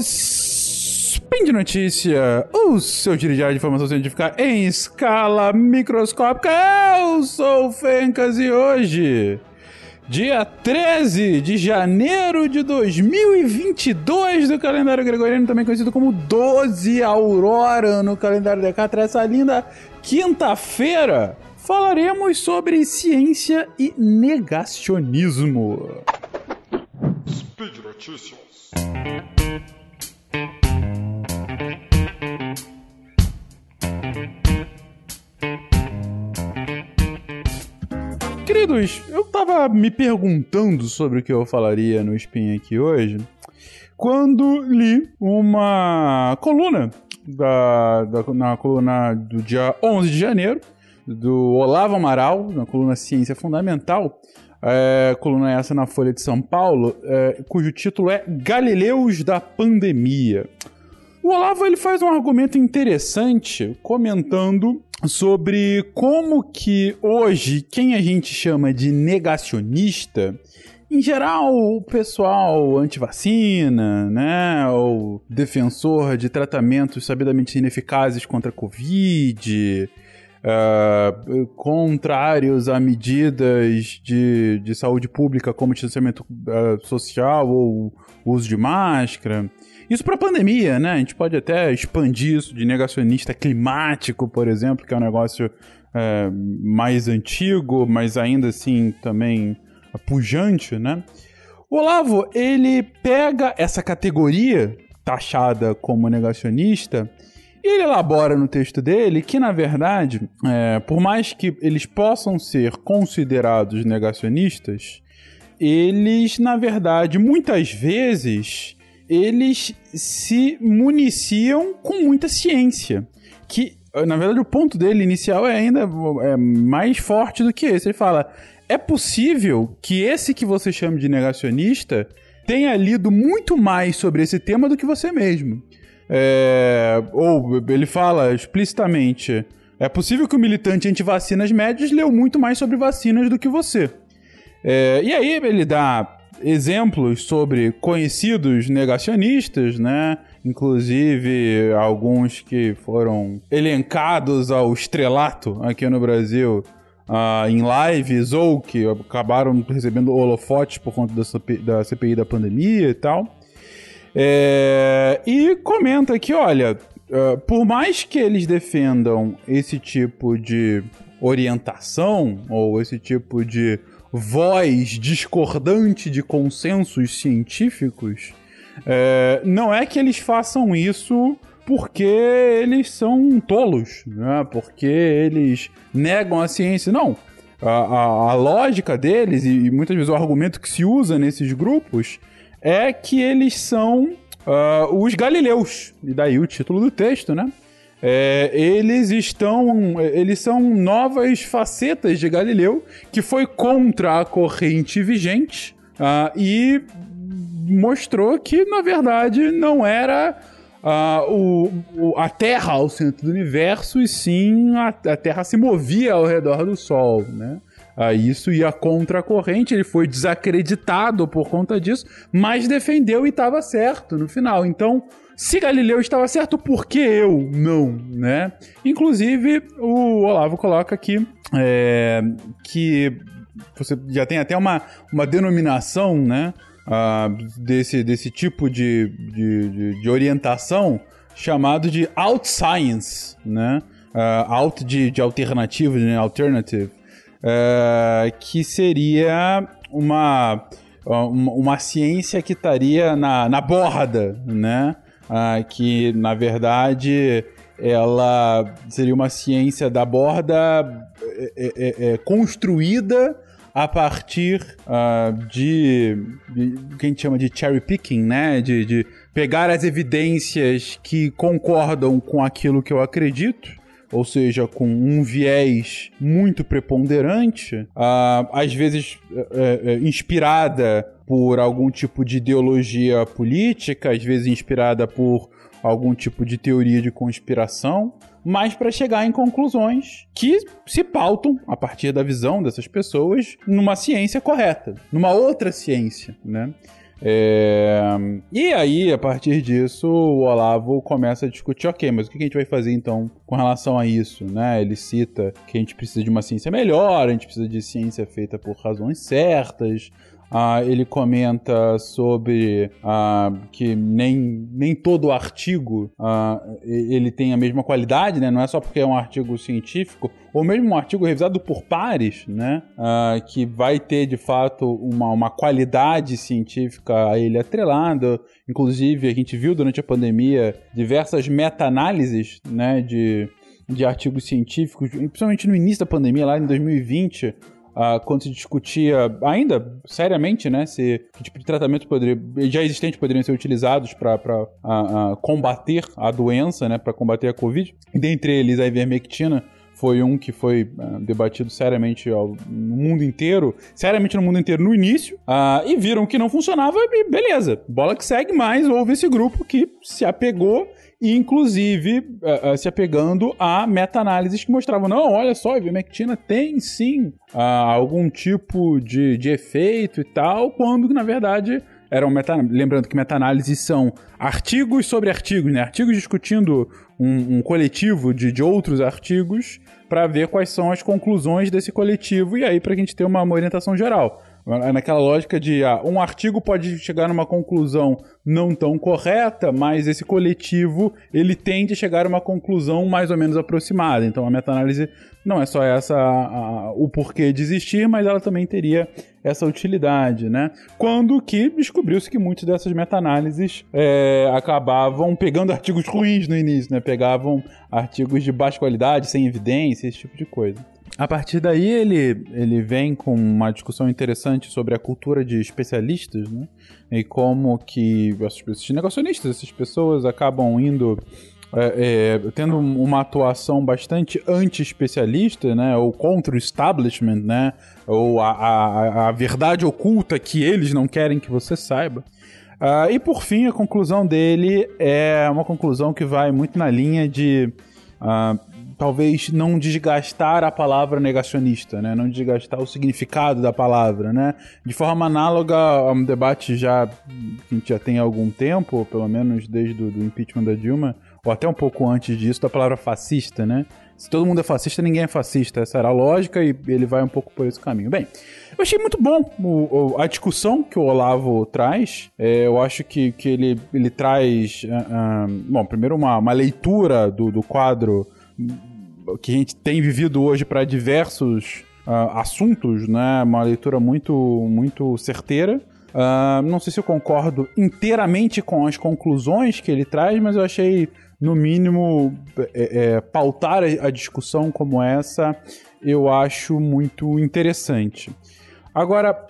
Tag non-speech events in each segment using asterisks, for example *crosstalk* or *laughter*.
Spin de Notícia, o seu dirigir de informação científica em escala microscópica. Eu sou o Fencas e hoje, dia 13 de janeiro de 2022 do calendário gregoriano, também conhecido como 12 Aurora no calendário Decatur, essa linda quinta-feira, falaremos sobre ciência e negacionismo. Speed Notícias. Queridos, eu tava me perguntando sobre o que eu falaria no Spin aqui hoje, quando li uma coluna da, da, na coluna do dia 11 de janeiro, do Olavo Amaral, na coluna Ciência Fundamental, é, coluna essa na Folha de São Paulo, é, cujo título é Galileus da Pandemia. O Olavo ele faz um argumento interessante comentando sobre como que hoje quem a gente chama de negacionista, em geral o pessoal anti-vacina, né, ou defensor de tratamentos sabidamente ineficazes contra a Covid, Uh, contrários a medidas de, de saúde pública como distanciamento uh, social ou uso de máscara. Isso para pandemia, né? A gente pode até expandir isso de negacionista climático, por exemplo, que é um negócio uh, mais antigo, mas ainda assim também pujante, né? O Olavo, ele pega essa categoria taxada como negacionista e ele elabora no texto dele que, na verdade, é, por mais que eles possam ser considerados negacionistas, eles, na verdade, muitas vezes, eles se municiam com muita ciência. Que, na verdade, o ponto dele inicial é ainda é mais forte do que esse. Ele fala: é possível que esse que você chama de negacionista tenha lido muito mais sobre esse tema do que você mesmo. É, ou ele fala explicitamente: é possível que o militante anti-vacinas médios leu muito mais sobre vacinas do que você. É, e aí ele dá exemplos sobre conhecidos negacionistas, né? Inclusive alguns que foram elencados ao estrelato aqui no Brasil uh, em lives ou que acabaram recebendo holofotes por conta da CPI da pandemia e tal. É, e comenta que, olha, uh, por mais que eles defendam esse tipo de orientação ou esse tipo de voz discordante de consensos científicos, é, não é que eles façam isso porque eles são tolos, né? porque eles negam a ciência. Não. A, a, a lógica deles, e muitas vezes o argumento que se usa nesses grupos, é que eles são uh, os galileus. E daí o título do texto, né? É, eles estão. Eles são novas facetas de Galileu que foi contra a corrente vigente uh, e mostrou que, na verdade, não era uh, o, o, a Terra ao centro do universo, e sim a, a Terra se movia ao redor do Sol, né? a isso contra a corrente, ele foi desacreditado por conta disso, mas defendeu e estava certo no final. Então, se Galileu estava certo, por que eu não, né? Inclusive, o Olavo coloca aqui é, que você já tem até uma, uma denominação, né? Uh, desse, desse tipo de, de, de, orientação chamado de out science, né? Uh, de, de alternativo, de alternative. É, que seria uma, uma ciência que estaria na, na borda, né? Uh, que, na verdade, ela seria uma ciência da borda é, é, é, é construída a partir uh, de, de o que a gente chama de cherry picking, né? De, de pegar as evidências que concordam com aquilo que eu acredito ou seja, com um viés muito preponderante, uh, às vezes uh, uh, inspirada por algum tipo de ideologia política, às vezes inspirada por algum tipo de teoria de conspiração, mas para chegar em conclusões que se pautam a partir da visão dessas pessoas numa ciência correta, numa outra ciência, né? É... E aí, a partir disso, o Olavo começa a discutir, ok, mas o que a gente vai fazer então com relação a isso, né? Ele cita que a gente precisa de uma ciência melhor, a gente precisa de ciência feita por razões certas, ah, ele comenta sobre ah, que nem, nem todo artigo ah, ele tem a mesma qualidade, né? Não é só porque é um artigo científico, ou mesmo um artigo revisado por pares, né? Ah, que vai ter de fato uma, uma qualidade científica a ele atrelada. Inclusive, a gente viu durante a pandemia diversas meta-análises, né? De, de artigos científicos, principalmente no início da pandemia, lá em 2020, Quando se discutia ainda seriamente, né, se que tipo de tratamento poderia, já existentes poderiam ser utilizados para combater a doença, né, para combater a Covid. Dentre eles a ivermectina foi um que foi debatido seriamente ao, no mundo inteiro, seriamente no mundo inteiro no início, e viram que não funcionava e beleza, bola que segue, mas houve esse grupo que se apegou inclusive uh, uh, se apegando a meta-análises que mostravam, não, olha só, a ivermectina tem sim uh, algum tipo de, de efeito e tal, quando na verdade eram meta lembrando que meta-análises são artigos sobre artigos, né? Artigos discutindo um, um coletivo de, de outros artigos para ver quais são as conclusões desse coletivo e aí para a gente ter uma, uma orientação geral. Naquela lógica de ah, um artigo pode chegar numa conclusão não tão correta, mas esse coletivo ele tende a chegar a uma conclusão mais ou menos aproximada. Então a meta-análise não é só essa a, o porquê de existir, mas ela também teria essa utilidade, né? Quando que descobriu-se que muitas dessas meta-análises é, acabavam pegando artigos ruins no início, né? Pegavam artigos de baixa qualidade, sem evidência, esse tipo de coisa. A partir daí ele, ele vem com uma discussão interessante sobre a cultura de especialistas, né? E como que esses negacionistas, essas pessoas acabam indo é, é, tendo uma atuação bastante anti-especialista, né, ou contra o establishment, né, ou a, a, a, verdade oculta que eles não querem que você saiba. Uh, e por fim, a conclusão dele é uma conclusão que vai muito na linha de uh, talvez não desgastar a palavra negacionista, né? Não desgastar o significado da palavra, né? De forma análoga a um debate já que a gente já tem há algum tempo, pelo menos desde o impeachment da Dilma, ou até um pouco antes disso, da palavra fascista, né? Se todo mundo é fascista, ninguém é fascista. Essa era a lógica e ele vai um pouco por esse caminho. Bem, eu achei muito bom o, o, a discussão que o Olavo traz. É, eu acho que, que ele, ele traz, uh, uh, bom, primeiro uma, uma leitura do, do quadro que a gente tem vivido hoje para diversos uh, assuntos, né? Uma leitura muito, muito certeira. Uh, não sei se eu concordo inteiramente com as conclusões que ele traz, mas eu achei, no mínimo, é, é, pautar a, a discussão como essa, eu acho muito interessante. Agora,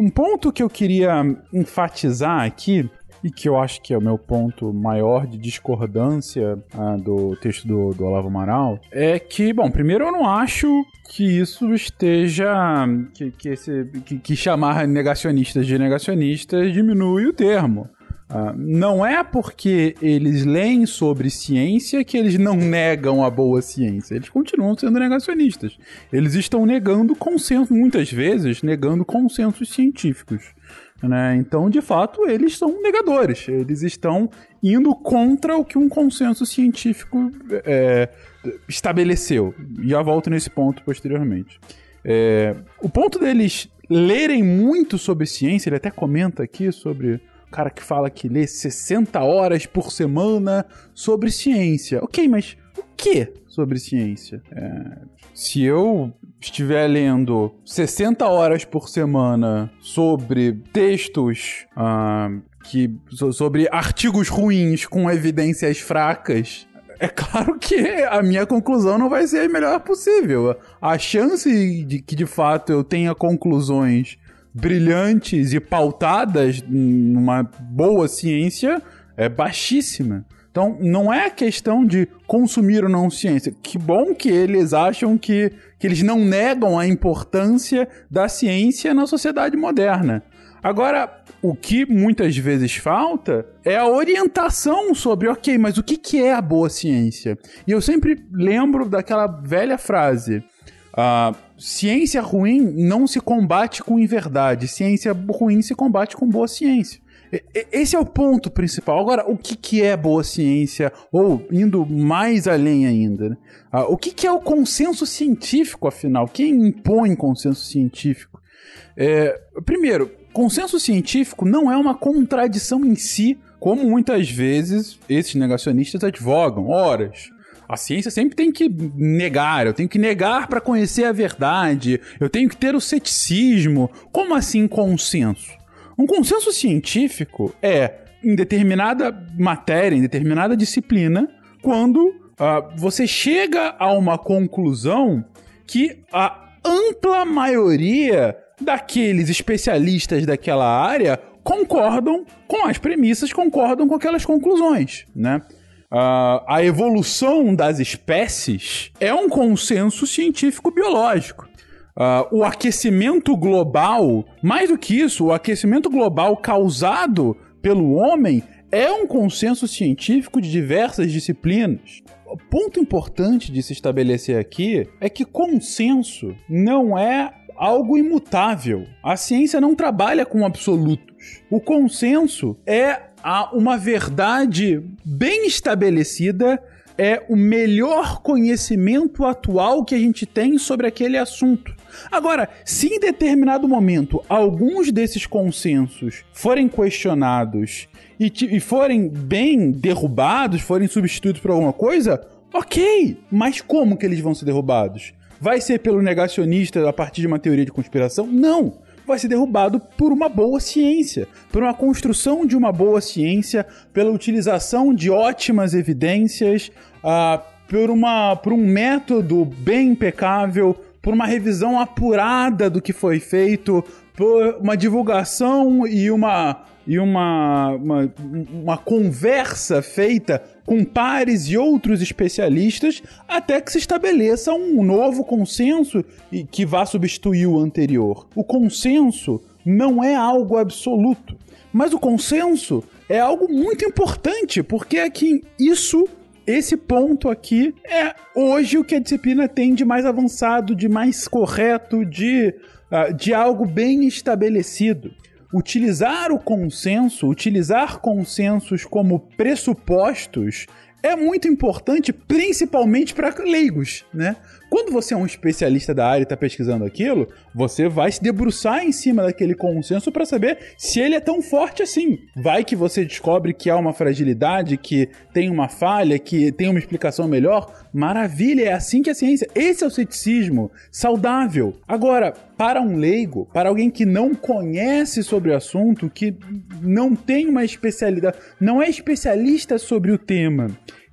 um ponto que eu queria enfatizar aqui e que eu acho que é o meu ponto maior de discordância ah, do texto do, do Olavo Amaral, é que, bom, primeiro eu não acho que isso esteja. que, que, esse, que, que chamar negacionistas de negacionistas diminui o termo. Uh, não é porque eles leem sobre ciência que eles não negam a boa ciência. Eles continuam sendo negacionistas. Eles estão negando consenso, muitas vezes, negando consensos científicos. Né? Então, de fato, eles são negadores. Eles estão indo contra o que um consenso científico é, estabeleceu. Já volto nesse ponto posteriormente. É, o ponto deles lerem muito sobre ciência, ele até comenta aqui sobre o cara que fala que lê 60 horas por semana sobre ciência. Ok, mas o que sobre ciência? É, se eu estiver lendo 60 horas por semana sobre textos uh, que sobre artigos ruins com evidências fracas, é claro que a minha conclusão não vai ser a melhor possível. A chance de que de fato eu tenha conclusões brilhantes e pautadas numa boa ciência é baixíssima. Então, não é questão de consumir ou não ciência. Que bom que eles acham que, que eles não negam a importância da ciência na sociedade moderna. Agora, o que muitas vezes falta é a orientação sobre, ok, mas o que, que é a boa ciência? E eu sempre lembro daquela velha frase: uh, ciência ruim não se combate com inverdade, ciência ruim se combate com boa ciência. Esse é o ponto principal. Agora, o que, que é boa ciência? Ou, indo mais além ainda, né? ah, o que, que é o consenso científico, afinal? Quem impõe consenso científico? É, primeiro, consenso científico não é uma contradição em si, como muitas vezes esses negacionistas advogam. Horas. A ciência sempre tem que negar, eu tenho que negar para conhecer a verdade, eu tenho que ter o ceticismo. Como assim consenso? Um consenso científico é, em determinada matéria, em determinada disciplina, quando uh, você chega a uma conclusão que a ampla maioria daqueles especialistas daquela área concordam com as premissas, concordam com aquelas conclusões, né? Uh, a evolução das espécies é um consenso científico biológico. Uh, o aquecimento global, mais do que isso, o aquecimento global causado pelo homem é um consenso científico de diversas disciplinas. O ponto importante de se estabelecer aqui é que consenso não é algo imutável. A ciência não trabalha com absolutos. O consenso é uma verdade bem estabelecida é o melhor conhecimento atual que a gente tem sobre aquele assunto. Agora, se em determinado momento alguns desses consensos forem questionados e, e forem bem derrubados, forem substituídos por alguma coisa, ok. Mas como que eles vão ser derrubados? Vai ser pelo negacionista a partir de uma teoria de conspiração? Não vai ser derrubado por uma boa ciência, por uma construção de uma boa ciência, pela utilização de ótimas evidências, uh, por, uma, por um método bem impecável, por uma revisão apurada do que foi feito, uma divulgação e uma e uma, uma, uma conversa feita com pares e outros especialistas até que se estabeleça um novo consenso que vá substituir o anterior. O consenso não é algo absoluto, mas o consenso é algo muito importante, porque é que isso esse ponto aqui é hoje o que a disciplina tem de mais avançado, de mais correto, de, de algo bem estabelecido. Utilizar o consenso, utilizar consensos como pressupostos é muito importante, principalmente para leigos, né? Quando você é um especialista da área e está pesquisando aquilo, você vai se debruçar em cima daquele consenso para saber se ele é tão forte assim. Vai que você descobre que há uma fragilidade, que tem uma falha, que tem uma explicação melhor. Maravilha, é assim que a ciência. Esse é o ceticismo saudável. Agora, para um leigo, para alguém que não conhece sobre o assunto, que não tem uma especialidade, não é especialista sobre o tema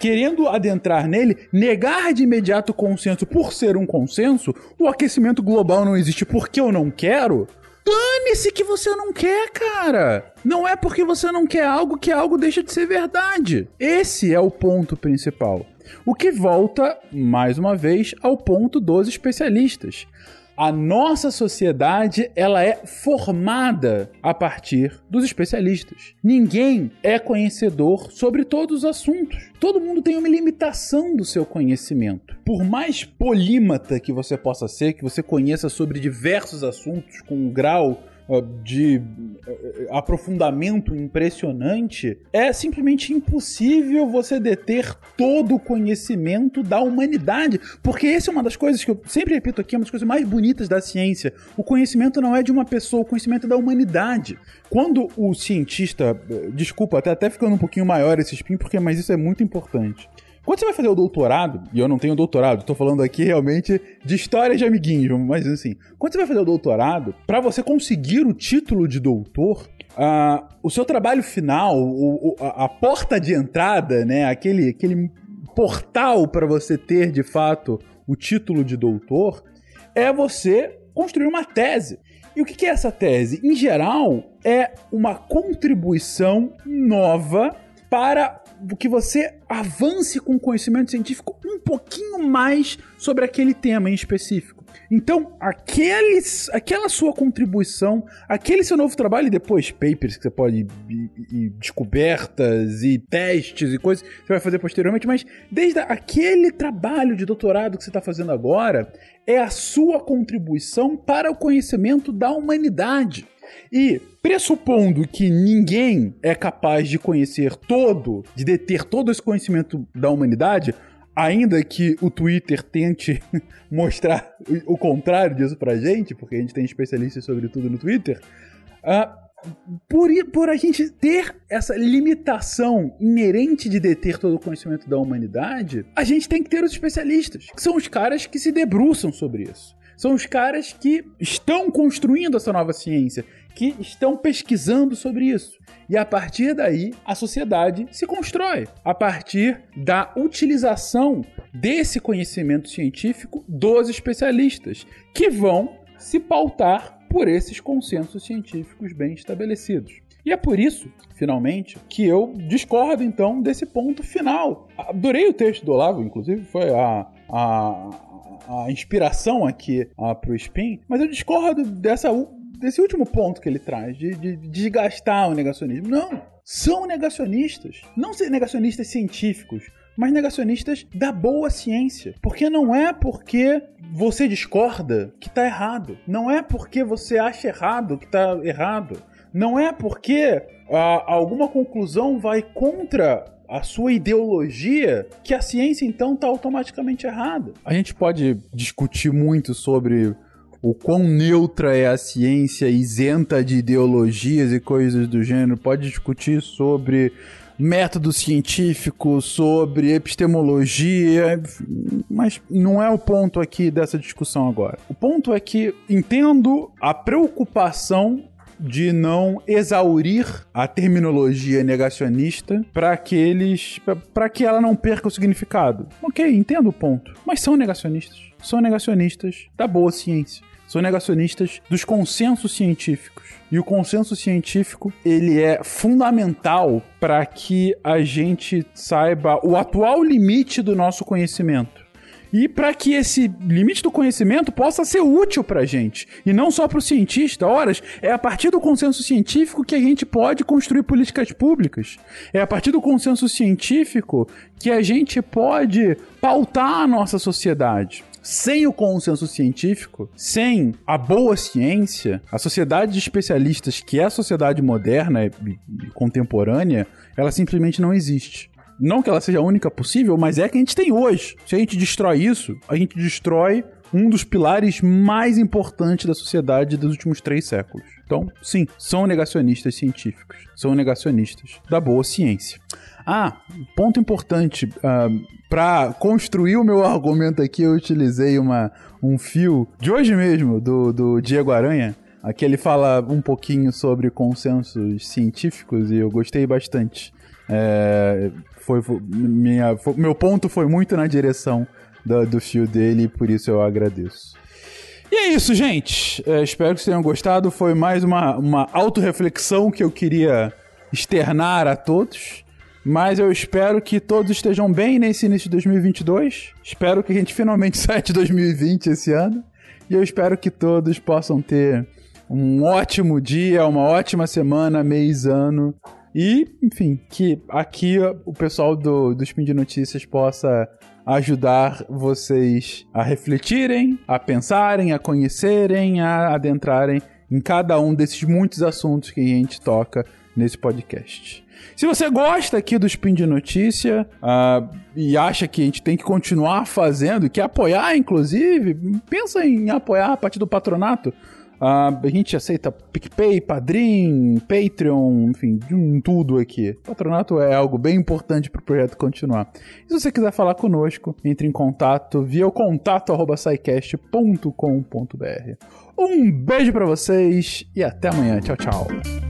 querendo adentrar nele, negar de imediato o consenso por ser um consenso, o aquecimento global não existe porque eu não quero. Dane-se que você não quer, cara! Não é porque você não quer algo que algo deixa de ser verdade. Esse é o ponto principal. O que volta, mais uma vez, ao ponto dos especialistas a nossa sociedade ela é formada a partir dos especialistas. Ninguém é conhecedor sobre todos os assuntos. Todo mundo tem uma limitação do seu conhecimento. Por mais polímata que você possa ser, que você conheça sobre diversos assuntos com um grau de eh, aprofundamento impressionante, é simplesmente impossível você deter todo o conhecimento da humanidade. Porque essa é uma das coisas que eu sempre repito aqui, é uma das coisas mais bonitas da ciência. O conhecimento não é de uma pessoa, o conhecimento é da humanidade. Quando o cientista. Eh, desculpa, até, até ficando um pouquinho maior esse spin, porque mas isso é muito importante. Quando você vai fazer o doutorado, e eu não tenho doutorado, estou falando aqui realmente de histórias de amiguinhos, mas assim, quando você vai fazer o doutorado, para você conseguir o título de doutor, uh, o seu trabalho final, o, o, a, a, porta de entrada, né, aquele, aquele portal para você ter de fato o título de doutor, é você construir uma tese. E o que é essa tese? Em geral, é uma contribuição nova para que você avance com conhecimento científico um pouquinho mais sobre aquele tema em específico. Então, aqueles, aquela sua contribuição, aquele seu novo trabalho e depois papers que você pode e, e descobertas e testes e coisas que você vai fazer posteriormente, mas desde aquele trabalho de doutorado que você está fazendo agora é a sua contribuição para o conhecimento da humanidade. E pressupondo que ninguém é capaz de conhecer todo, de deter todo esse conhecimento da humanidade, ainda que o Twitter tente *laughs* mostrar o contrário disso pra gente, porque a gente tem especialistas sobre tudo no Twitter, uh, por, por a gente ter essa limitação inerente de deter todo o conhecimento da humanidade, a gente tem que ter os especialistas, que são os caras que se debruçam sobre isso. São os caras que estão construindo essa nova ciência, que estão pesquisando sobre isso. E a partir daí, a sociedade se constrói a partir da utilização desse conhecimento científico dos especialistas, que vão se pautar por esses consensos científicos bem estabelecidos. E é por isso, finalmente, que eu discordo então desse ponto final. Adorei o texto do Olavo, inclusive, foi a, a, a inspiração aqui para o Spin, mas eu discordo dessa, desse último ponto que ele traz, de, de, de desgastar o negacionismo. Não! São negacionistas. Não negacionistas científicos, mas negacionistas da boa ciência. Porque não é porque você discorda que está errado. Não é porque você acha errado que está errado. Não é porque ah, alguma conclusão vai contra a sua ideologia que a ciência então está automaticamente errada. A gente pode discutir muito sobre o quão neutra é a ciência, isenta de ideologias e coisas do gênero. Pode discutir sobre método científico, sobre epistemologia, mas não é o ponto aqui dessa discussão agora. O ponto é que entendo a preocupação de não exaurir a terminologia negacionista para que eles para que ela não perca o significado. OK, entendo o ponto, mas são negacionistas. São negacionistas da boa ciência. São negacionistas dos consensos científicos. E o consenso científico, ele é fundamental para que a gente saiba o atual limite do nosso conhecimento. E para que esse limite do conhecimento possa ser útil para a gente, e não só para o cientista. Horas, é a partir do consenso científico que a gente pode construir políticas públicas. É a partir do consenso científico que a gente pode pautar a nossa sociedade. Sem o consenso científico, sem a boa ciência, a sociedade de especialistas, que é a sociedade moderna e, contemporânea, ela simplesmente não existe. Não que ela seja a única possível, mas é a que a gente tem hoje. Se a gente destrói isso, a gente destrói um dos pilares mais importantes da sociedade dos últimos três séculos. Então, sim, são negacionistas científicos, são negacionistas da boa ciência. Ah, ponto importante. Uh, ah, para construir o meu *laughs* argumento aqui, eu utilizei uma, um fio de hoje mesmo, do, do Diego Aranha. Aqui ele fala um pouquinho sobre consensos científicos e eu gostei bastante. É, foi, foi, minha, foi, meu ponto foi muito na direção do, do fio dele por isso eu agradeço. E é isso, gente. É, espero que vocês tenham gostado. Foi mais uma, uma autorreflexão que eu queria externar a todos. Mas eu espero que todos estejam bem nesse início de 2022. Espero que a gente finalmente *laughs* saia de 2020 esse ano. E eu espero que todos possam ter um ótimo dia, uma ótima semana, mês, ano. E, enfim, que aqui o pessoal do, do Spin de Notícias possa ajudar vocês a refletirem, a pensarem, a conhecerem, a adentrarem em cada um desses muitos assuntos que a gente toca nesse podcast. Se você gosta aqui do Spin de Notícia uh, e acha que a gente tem que continuar fazendo e quer apoiar, inclusive, pensa em apoiar a partir do patronato. Uh, a gente aceita PicPay, Padrim, Patreon, enfim, de tudo aqui. Patronato é algo bem importante para o projeto continuar. E se você quiser falar conosco, entre em contato via o contato Um beijo para vocês e até amanhã. Tchau, tchau.